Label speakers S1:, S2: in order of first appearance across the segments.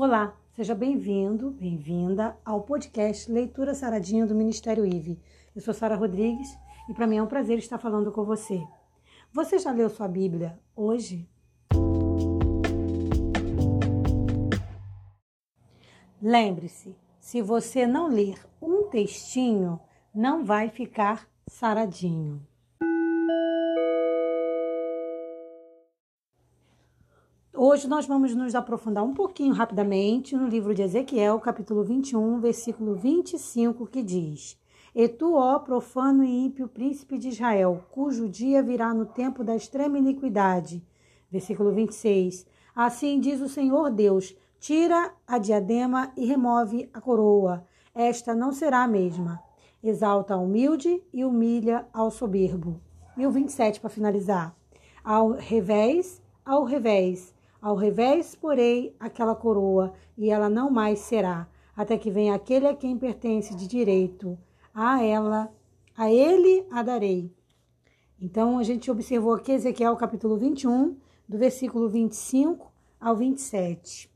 S1: Olá, seja bem-vindo, bem-vinda ao podcast Leitura Saradinha do Ministério IVE. Eu sou Sara Rodrigues e para mim é um prazer estar falando com você. Você já leu sua Bíblia hoje? Lembre-se, se você não ler um textinho, não vai ficar saradinho. Hoje nós vamos nos aprofundar um pouquinho rapidamente no livro de Ezequiel, capítulo 21, versículo 25, que diz: E tu, ó profano e ímpio príncipe de Israel, cujo dia virá no tempo da extrema iniquidade. Versículo 26. Assim diz o Senhor Deus: Tira a diadema e remove a coroa. Esta não será a mesma. Exalta a humilde e humilha ao soberbo. E o 27 para finalizar. Ao revés, ao revés ao revés, porei aquela coroa, e ela não mais será, até que venha aquele a quem pertence de direito. A ela, a ele a darei. Então, a gente observou aqui Ezequiel capítulo 21, do versículo 25 ao 27.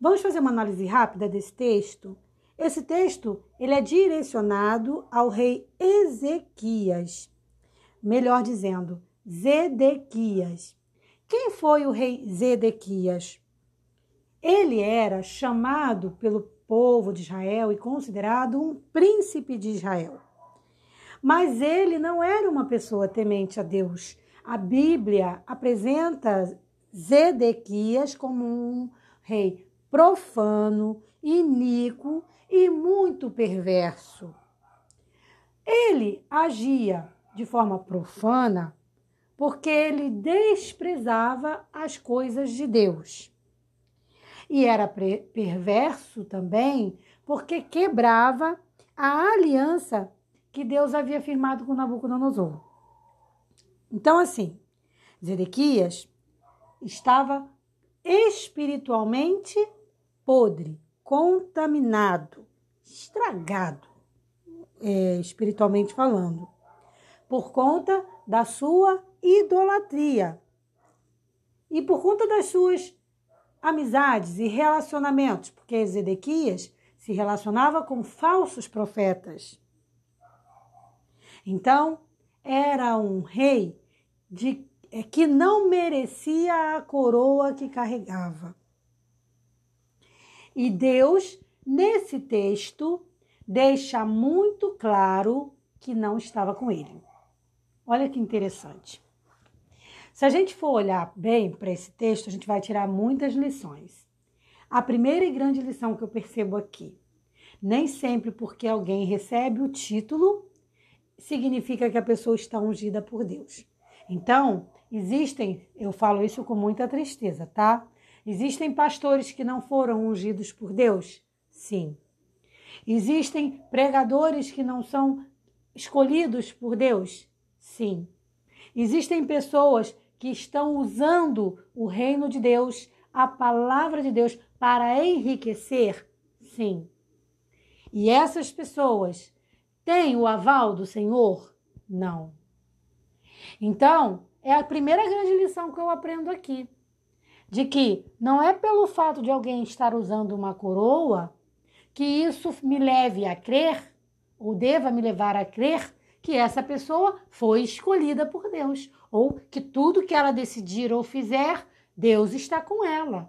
S1: Vamos fazer uma análise rápida desse texto? Esse texto, ele é direcionado ao rei Ezequias. Melhor dizendo, Zedequias. Quem foi o rei Zedequias? Ele era chamado pelo povo de Israel e considerado um príncipe de Israel. Mas ele não era uma pessoa temente a Deus. A Bíblia apresenta Zedequias como um rei profano, iníquo e muito perverso. Ele agia de forma profana porque ele desprezava as coisas de Deus. E era perverso também porque quebrava a aliança que Deus havia firmado com Nabucodonosor. Então, assim, Zedequias estava espiritualmente podre, contaminado, estragado, é, espiritualmente falando, por conta da sua idolatria. E por conta das suas amizades e relacionamentos, porque Zedequias se relacionava com falsos profetas. Então, era um rei de, é, que não merecia a coroa que carregava. E Deus, nesse texto, deixa muito claro que não estava com ele. Olha que interessante. Se a gente for olhar bem para esse texto, a gente vai tirar muitas lições. A primeira e grande lição que eu percebo aqui: nem sempre porque alguém recebe o título significa que a pessoa está ungida por Deus. Então, existem, eu falo isso com muita tristeza, tá? Existem pastores que não foram ungidos por Deus? Sim. Existem pregadores que não são escolhidos por Deus? Sim. Existem pessoas que estão usando o reino de Deus, a palavra de Deus, para enriquecer? Sim. E essas pessoas têm o aval do Senhor? Não. Então, é a primeira grande lição que eu aprendo aqui. De que não é pelo fato de alguém estar usando uma coroa que isso me leve a crer, ou deva me levar a crer, que essa pessoa foi escolhida por Deus, ou que tudo que ela decidir ou fizer, Deus está com ela.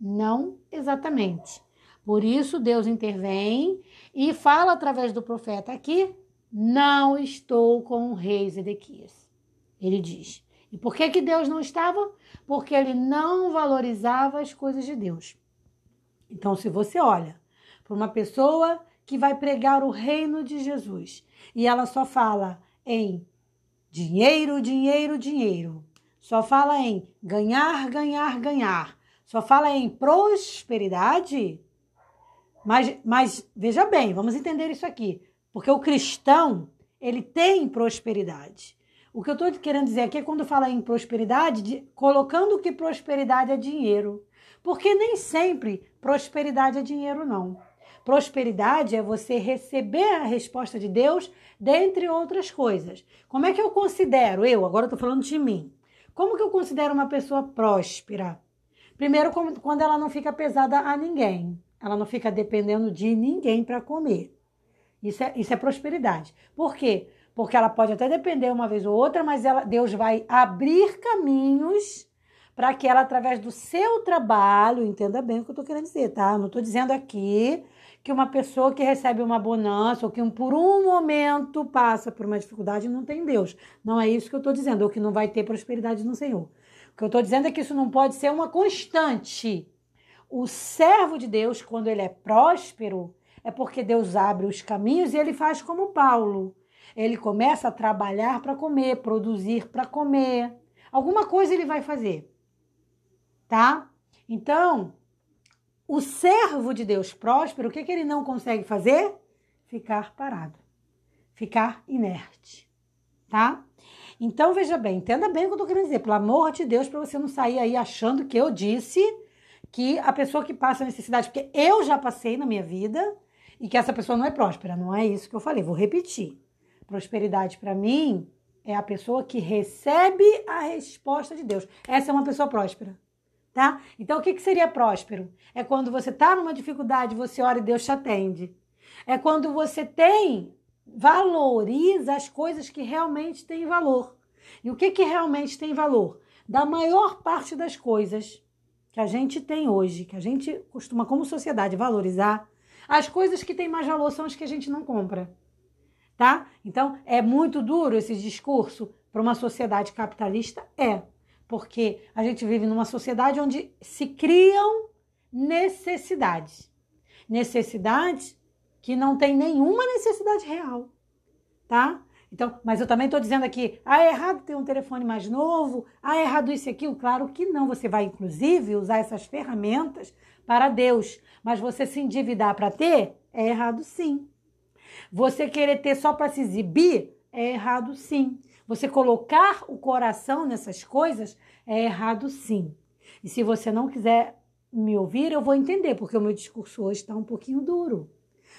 S1: Não exatamente. Por isso, Deus intervém e fala através do profeta aqui: Não estou com o rei Zedequias. Ele diz. E por que, que Deus não estava? Porque ele não valorizava as coisas de Deus. Então, se você olha para uma pessoa que vai pregar o reino de Jesus e ela só fala em dinheiro, dinheiro, dinheiro. Só fala em ganhar, ganhar, ganhar. Só fala em prosperidade. Mas, mas veja bem, vamos entender isso aqui. Porque o cristão, ele tem prosperidade. O que eu estou querendo dizer aqui é quando fala em prosperidade, de, colocando que prosperidade é dinheiro. Porque nem sempre prosperidade é dinheiro, não. Prosperidade é você receber a resposta de Deus, dentre outras coisas. Como é que eu considero, eu, agora estou falando de mim, como que eu considero uma pessoa próspera? Primeiro, quando ela não fica pesada a ninguém. Ela não fica dependendo de ninguém para comer. Isso é, isso é prosperidade. Por quê? Porque ela pode até depender uma vez ou outra, mas ela, Deus vai abrir caminhos para que ela, através do seu trabalho, entenda bem o que eu estou querendo dizer, tá? Não estou dizendo aqui que uma pessoa que recebe uma bonança ou que por um momento passa por uma dificuldade não tem Deus. Não é isso que eu estou dizendo, ou que não vai ter prosperidade no Senhor. O que eu estou dizendo é que isso não pode ser uma constante. O servo de Deus, quando ele é próspero, é porque Deus abre os caminhos e ele faz como Paulo. Ele começa a trabalhar para comer, produzir para comer. Alguma coisa ele vai fazer. Tá? Então, o servo de Deus próspero, o que, que ele não consegue fazer? Ficar parado, ficar inerte, tá? Então veja bem, entenda bem o que eu estou querendo dizer, pelo amor de Deus, para você não sair aí achando que eu disse que a pessoa que passa necessidade, porque eu já passei na minha vida e que essa pessoa não é próspera, não é isso que eu falei, vou repetir. Prosperidade para mim é a pessoa que recebe a resposta de Deus. Essa é uma pessoa próspera tá? Então, o que, que seria próspero? É quando você está numa dificuldade, você ora e Deus te atende. É quando você tem, valoriza as coisas que realmente têm valor. E o que, que realmente tem valor? Da maior parte das coisas que a gente tem hoje, que a gente costuma, como sociedade, valorizar, as coisas que têm mais valor são as que a gente não compra. Tá? Então, é muito duro esse discurso para uma sociedade capitalista? É porque a gente vive numa sociedade onde se criam necessidades. Necessidades que não tem nenhuma necessidade real, tá? Então, mas eu também estou dizendo aqui, ah, é errado ter um telefone mais novo, ah, é errado isso e aquilo. Claro que não, você vai inclusive usar essas ferramentas para Deus, mas você se endividar para ter, é errado sim. Você querer ter só para se exibir, é errado sim. Você colocar o coração nessas coisas é errado sim. E se você não quiser me ouvir, eu vou entender, porque o meu discurso hoje está um pouquinho duro.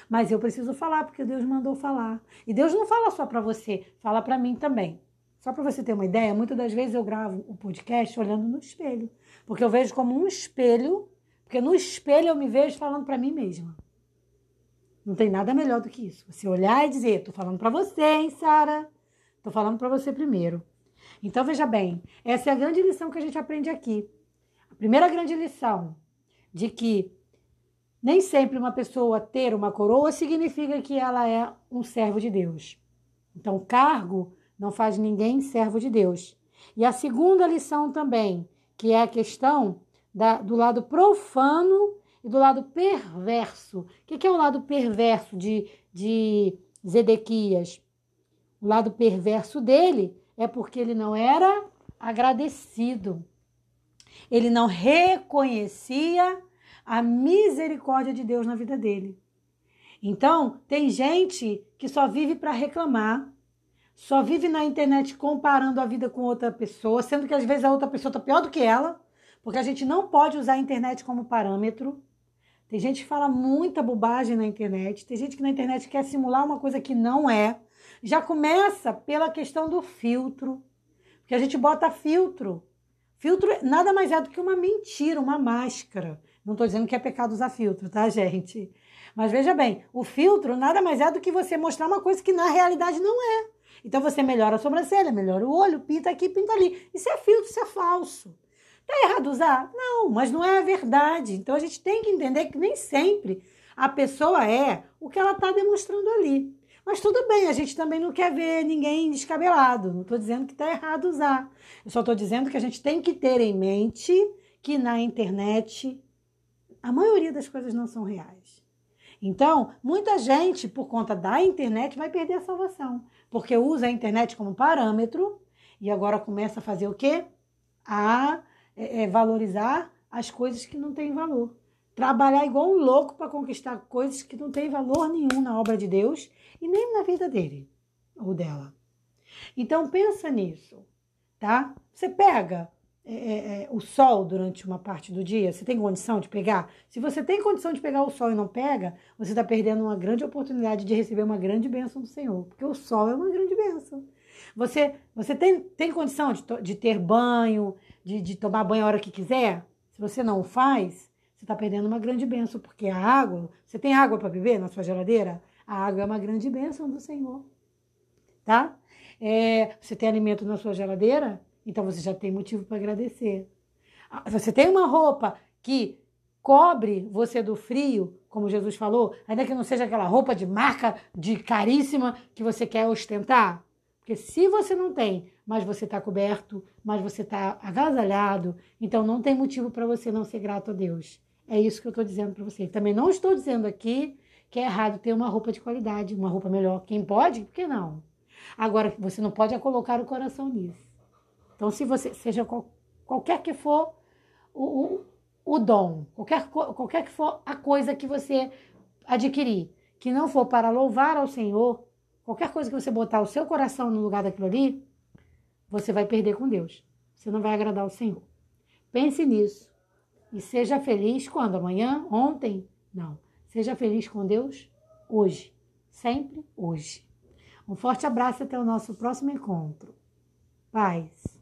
S1: Mas eu preciso falar, porque Deus mandou falar. E Deus não fala só para você, fala para mim também. Só para você ter uma ideia, muitas das vezes eu gravo o podcast olhando no espelho. Porque eu vejo como um espelho, porque no espelho eu me vejo falando para mim mesma. Não tem nada melhor do que isso. Você olhar e dizer, tô falando para você, hein, Sara? Tô falando para você primeiro. Então veja bem, essa é a grande lição que a gente aprende aqui. A primeira grande lição de que nem sempre uma pessoa ter uma coroa significa que ela é um servo de Deus. Então, cargo não faz ninguém servo de Deus. E a segunda lição também, que é a questão da, do lado profano e do lado perverso. O que, que é o lado perverso de, de Zedequias? O lado perverso dele é porque ele não era agradecido. Ele não reconhecia a misericórdia de Deus na vida dele. Então, tem gente que só vive para reclamar, só vive na internet comparando a vida com outra pessoa, sendo que às vezes a outra pessoa está pior do que ela, porque a gente não pode usar a internet como parâmetro. Tem gente que fala muita bobagem na internet, tem gente que na internet quer simular uma coisa que não é. Já começa pela questão do filtro, porque a gente bota filtro. Filtro nada mais é do que uma mentira, uma máscara. Não estou dizendo que é pecado usar filtro, tá, gente? Mas veja bem, o filtro nada mais é do que você mostrar uma coisa que na realidade não é. Então você melhora a sobrancelha, melhora o olho, pinta aqui, pinta ali. Isso é filtro, isso é falso. Tá errado usar? Não, mas não é a verdade. Então a gente tem que entender que nem sempre a pessoa é o que ela está demonstrando ali. Mas tudo bem, a gente também não quer ver ninguém descabelado. Não estou dizendo que está errado usar. Eu só estou dizendo que a gente tem que ter em mente que na internet a maioria das coisas não são reais. Então, muita gente, por conta da internet, vai perder a salvação. Porque usa a internet como parâmetro e agora começa a fazer o quê? A é, é, valorizar as coisas que não têm valor trabalhar igual um louco para conquistar coisas que não têm valor nenhum na obra de Deus e nem na vida dele ou dela. Então pensa nisso, tá? Você pega é, é, é, o sol durante uma parte do dia, você tem condição de pegar? Se você tem condição de pegar o sol e não pega, você está perdendo uma grande oportunidade de receber uma grande bênção do Senhor, porque o sol é uma grande bênção. Você, você tem, tem condição de, de ter banho, de, de tomar banho a hora que quiser? Se você não faz, você está perdendo uma grande bênção, porque a água, você tem água para beber na sua geladeira? A água é uma grande bênção do Senhor, tá? É, você tem alimento na sua geladeira? Então você já tem motivo para agradecer. Ah, você tem uma roupa que cobre você do frio, como Jesus falou, ainda que não seja aquela roupa de marca de caríssima que você quer ostentar. Porque se você não tem, mas você está coberto, mas você está agasalhado, então não tem motivo para você não ser grato a Deus. É isso que eu estou dizendo para você. Também não estou dizendo aqui que é errado ter uma roupa de qualidade, uma roupa melhor. Quem pode, por que não? Agora, você não pode colocar o coração nisso. Então, se você, seja qual, qualquer que for o, o, o dom, qualquer, qualquer que for a coisa que você adquirir, que não for para louvar ao Senhor, qualquer coisa que você botar o seu coração no lugar daquilo ali, você vai perder com Deus. Você não vai agradar o Senhor. Pense nisso. E seja feliz quando? Amanhã? Ontem? Não. Seja feliz com Deus hoje. Sempre hoje. Um forte abraço até o nosso próximo encontro. Paz.